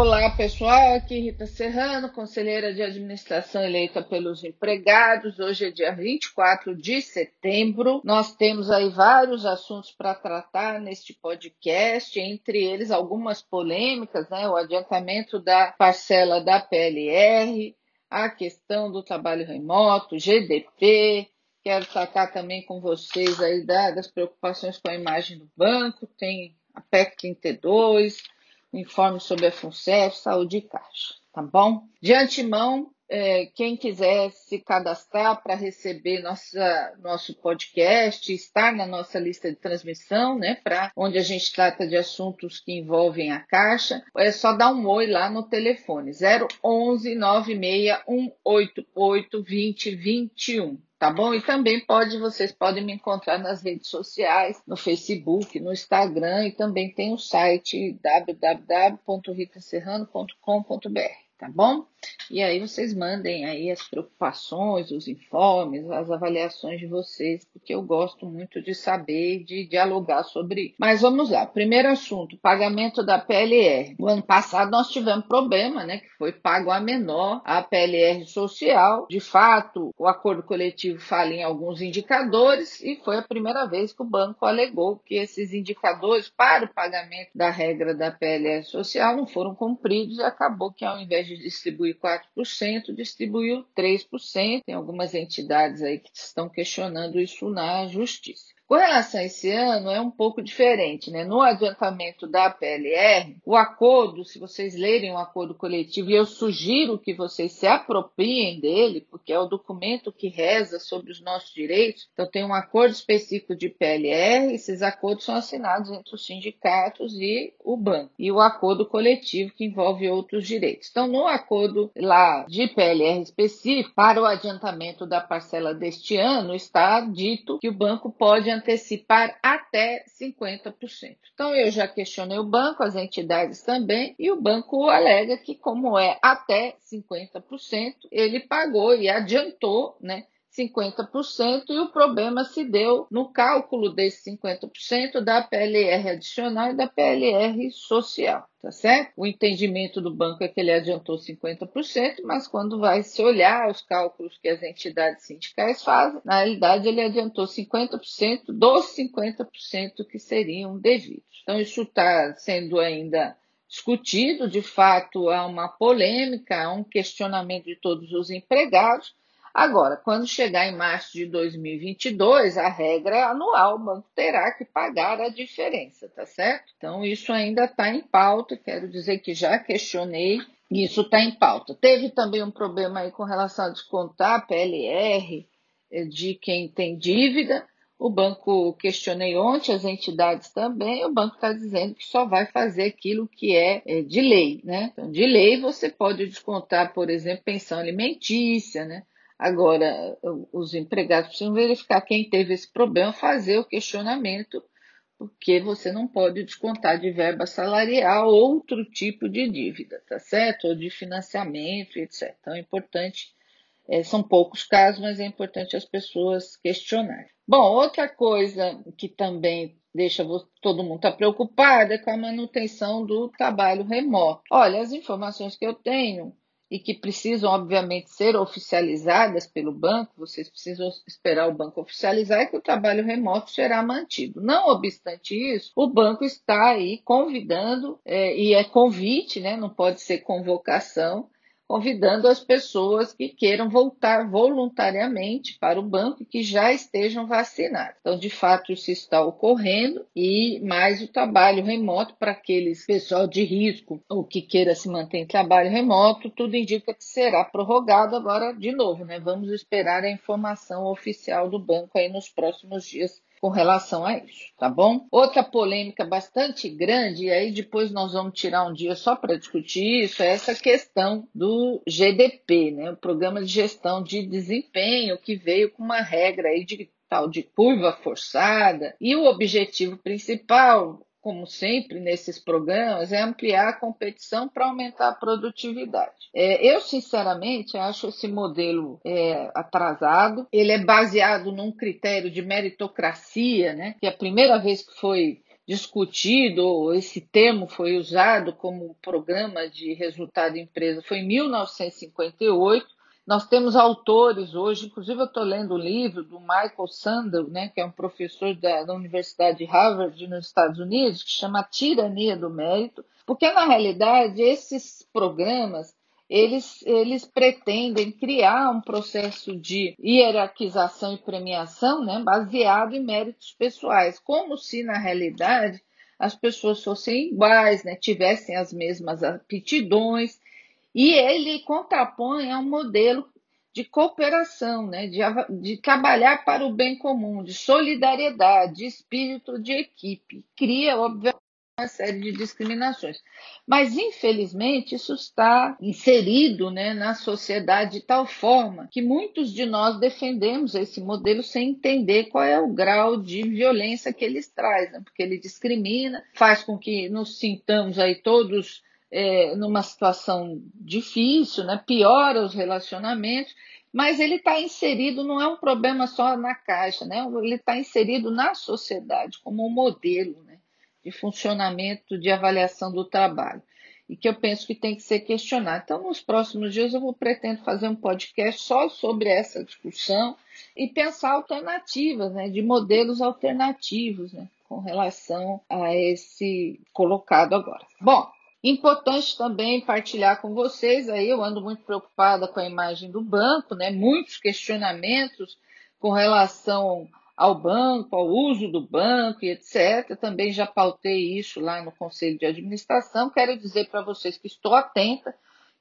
Olá, pessoal. Aqui Rita Serrano, conselheira de administração eleita pelos empregados. Hoje é dia 24 de setembro. Nós temos aí vários assuntos para tratar neste podcast, entre eles algumas polêmicas, né? O adiantamento da parcela da PLR, a questão do trabalho remoto, GDP. Quero tratar também com vocês aí das preocupações com a imagem do banco. Tem a PEC 32 informe sobre a FUNCEF, saúde e caixa, tá bom? De antemão, é, quem quiser se cadastrar para receber nossa, nosso podcast, estar na nossa lista de transmissão, né, para onde a gente trata de assuntos que envolvem a Caixa, é só dar um oi lá no telefone 011 96 188 2021 tá bom? E também pode, vocês podem me encontrar nas redes sociais, no Facebook, no Instagram e também tem o site www.ritaserrano.com.br tá bom? E aí vocês mandem aí as preocupações, os informes, as avaliações de vocês, porque eu gosto muito de saber, de dialogar sobre isso. Mas vamos lá, primeiro assunto, pagamento da PLR. No ano passado nós tivemos problema, né, que foi pago a menor a PLR social. De fato, o acordo coletivo fala em alguns indicadores e foi a primeira vez que o banco alegou que esses indicadores para o pagamento da regra da PLR social não foram cumpridos e acabou que ao invés de distribuir 4%, distribuiu 3%. Tem algumas entidades aí que estão questionando isso na justiça. Com relação a esse ano, é um pouco diferente. Né? No adiantamento da PLR, o acordo, se vocês lerem o acordo coletivo, e eu sugiro que vocês se apropriem dele, porque é o documento que reza sobre os nossos direitos. Então, tem um acordo específico de PLR, esses acordos são assinados entre os sindicatos e o banco, e o acordo coletivo que envolve outros direitos. Então, no acordo lá de PLR específico, para o adiantamento da parcela deste ano, está dito que o banco pode antecipar até 50%. Então, eu já questionei o banco, as entidades também, e o banco alega que, como é até 50%, ele pagou e adiantou, né? 50% e o problema se deu no cálculo desse 50% da PLR adicional e da PLR social, tá certo? O entendimento do banco é que ele adiantou 50%, mas quando vai se olhar os cálculos que as entidades sindicais fazem, na realidade ele adiantou 50% dos 50% que seriam devidos. Então isso está sendo ainda discutido, de fato há uma polêmica, há um questionamento de todos os empregados, Agora, quando chegar em março de 2022, a regra é anual, o banco terá que pagar a diferença, tá certo? Então, isso ainda está em pauta, quero dizer que já questionei, isso está em pauta. Teve também um problema aí com relação a descontar PLR eh, de quem tem dívida. O banco questionei ontem, as entidades também, o banco está dizendo que só vai fazer aquilo que é, é de lei, né? Então, de lei você pode descontar, por exemplo, pensão alimentícia, né? Agora, os empregados precisam verificar quem teve esse problema, fazer o questionamento, porque você não pode descontar de verba salarial outro tipo de dívida, tá certo? Ou de financiamento, etc. Então, é importante, é, são poucos casos, mas é importante as pessoas questionarem. Bom, outra coisa que também deixa todo mundo tá preocupado é com a manutenção do trabalho remoto. Olha, as informações que eu tenho e que precisam, obviamente, ser oficializadas pelo banco, vocês precisam esperar o banco oficializar, é que o trabalho remoto será mantido. Não obstante isso, o banco está aí convidando, é, e é convite, né, não pode ser convocação, convidando as pessoas que queiram voltar voluntariamente para o banco que já estejam vacinadas. Então, de fato, isso está ocorrendo e mais o trabalho remoto para aqueles pessoal de risco ou que queira se manter em trabalho remoto, tudo indica que será prorrogado agora de novo, né? Vamos esperar a informação oficial do banco aí nos próximos dias com relação a isso, tá bom? Outra polêmica bastante grande, e aí depois nós vamos tirar um dia só para discutir isso, é essa questão do GDP, né? O Programa de Gestão de Desempenho, que veio com uma regra aí de tal de curva forçada, e o objetivo principal como sempre nesses programas, é ampliar a competição para aumentar a produtividade. É, eu, sinceramente, acho esse modelo é, atrasado. Ele é baseado num critério de meritocracia, né, que é a primeira vez que foi discutido, esse termo foi usado como programa de resultado de empresa, foi em 1958. Nós temos autores hoje, inclusive eu estou lendo o livro do Michael Sandel, né, que é um professor da, da Universidade de Harvard nos Estados Unidos, que chama Tirania do Mérito, porque na realidade esses programas eles, eles pretendem criar um processo de hierarquização e premiação né, baseado em méritos pessoais, como se na realidade as pessoas fossem iguais, né, tivessem as mesmas aptidões, e ele contrapõe a um modelo de cooperação, né, de, de trabalhar para o bem comum, de solidariedade, de espírito de equipe. Cria, obviamente, uma série de discriminações. Mas, infelizmente, isso está inserido né, na sociedade de tal forma que muitos de nós defendemos esse modelo sem entender qual é o grau de violência que ele traz, né? porque ele discrimina, faz com que nos sintamos aí todos é, numa situação difícil, né? piora os relacionamentos, mas ele está inserido, não é um problema só na caixa, né? ele está inserido na sociedade como um modelo. Né? de funcionamento de avaliação do trabalho e que eu penso que tem que ser questionado. Então, nos próximos dias eu vou pretendo fazer um podcast só sobre essa discussão e pensar alternativas, né, de modelos alternativos, né, com relação a esse colocado agora. Bom, importante também partilhar com vocês aí, eu ando muito preocupada com a imagem do banco, né, muitos questionamentos com relação ao banco, ao uso do banco e etc. Também já pautei isso lá no Conselho de Administração. Quero dizer para vocês que estou atenta,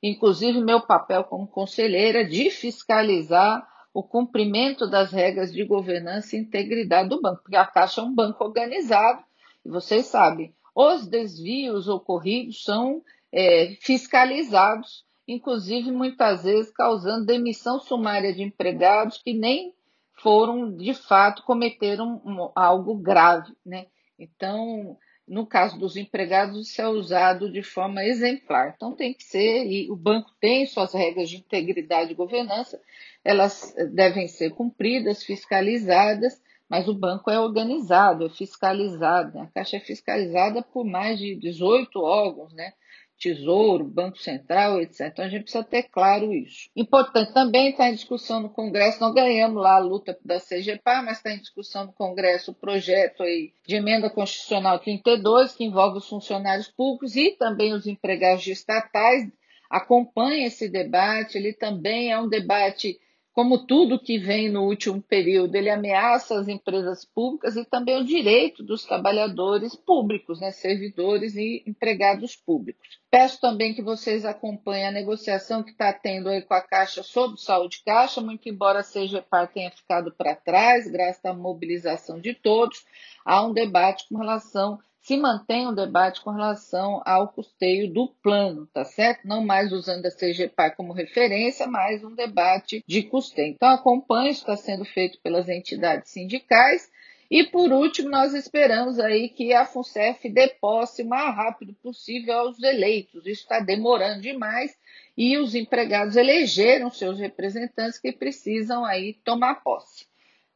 inclusive meu papel como conselheira, de fiscalizar o cumprimento das regras de governança e integridade do banco, porque a Caixa é um banco organizado, e vocês sabem, os desvios ocorridos são é, fiscalizados, inclusive muitas vezes causando demissão sumária de empregados que nem foram, de fato, cometeram algo grave. Né? Então, no caso dos empregados, isso é usado de forma exemplar. Então, tem que ser, e o banco tem suas regras de integridade e governança, elas devem ser cumpridas, fiscalizadas, mas o banco é organizado, é fiscalizado. Né? A Caixa é fiscalizada por mais de 18 órgãos, né? Tesouro, Banco Central, etc. Então a gente precisa ter claro isso. Importante também está em discussão no Congresso, não ganhamos lá a luta da CGPA, mas está em discussão no Congresso o projeto aí de emenda constitucional 32, que envolve os funcionários públicos e também os empregados estatais. Acompanha esse debate, ele também é um debate como tudo que vem no último período, ele ameaça as empresas públicas e também o direito dos trabalhadores públicos, né, servidores e empregados públicos. Peço também que vocês acompanhem a negociação que está tendo aí com a Caixa sobre saúde Caixa, muito embora a CGPAR tenha ficado para trás, graças à mobilização de todos, há um debate com relação se mantém um debate com relação ao custeio do plano, tá certo? Não mais usando a CGPAR como referência, mas um debate de custeio. Então, acompanhe, isso está sendo feito pelas entidades sindicais. E, por último, nós esperamos aí que a FUNCEF dê posse o mais rápido possível aos eleitos. Isso está demorando demais e os empregados elegeram seus representantes que precisam aí tomar posse.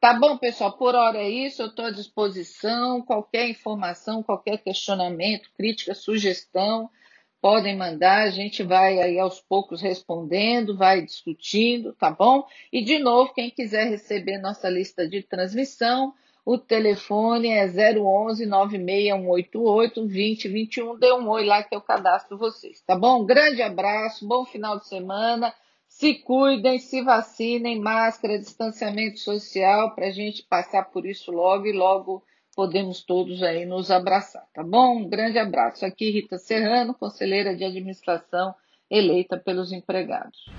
Tá bom, pessoal? Por hora é isso. Eu estou à disposição. Qualquer informação, qualquer questionamento, crítica, sugestão, podem mandar. A gente vai aí aos poucos respondendo, vai discutindo, tá bom? E de novo, quem quiser receber nossa lista de transmissão, o telefone é 011 96188 2021. Dê um oi lá que eu cadastro vocês, tá bom? Grande abraço, bom final de semana. Se cuidem, se vacinem, máscara, distanciamento social, para a gente passar por isso logo e logo podemos todos aí nos abraçar, tá bom? Um grande abraço. Aqui Rita Serrano, conselheira de administração eleita pelos empregados.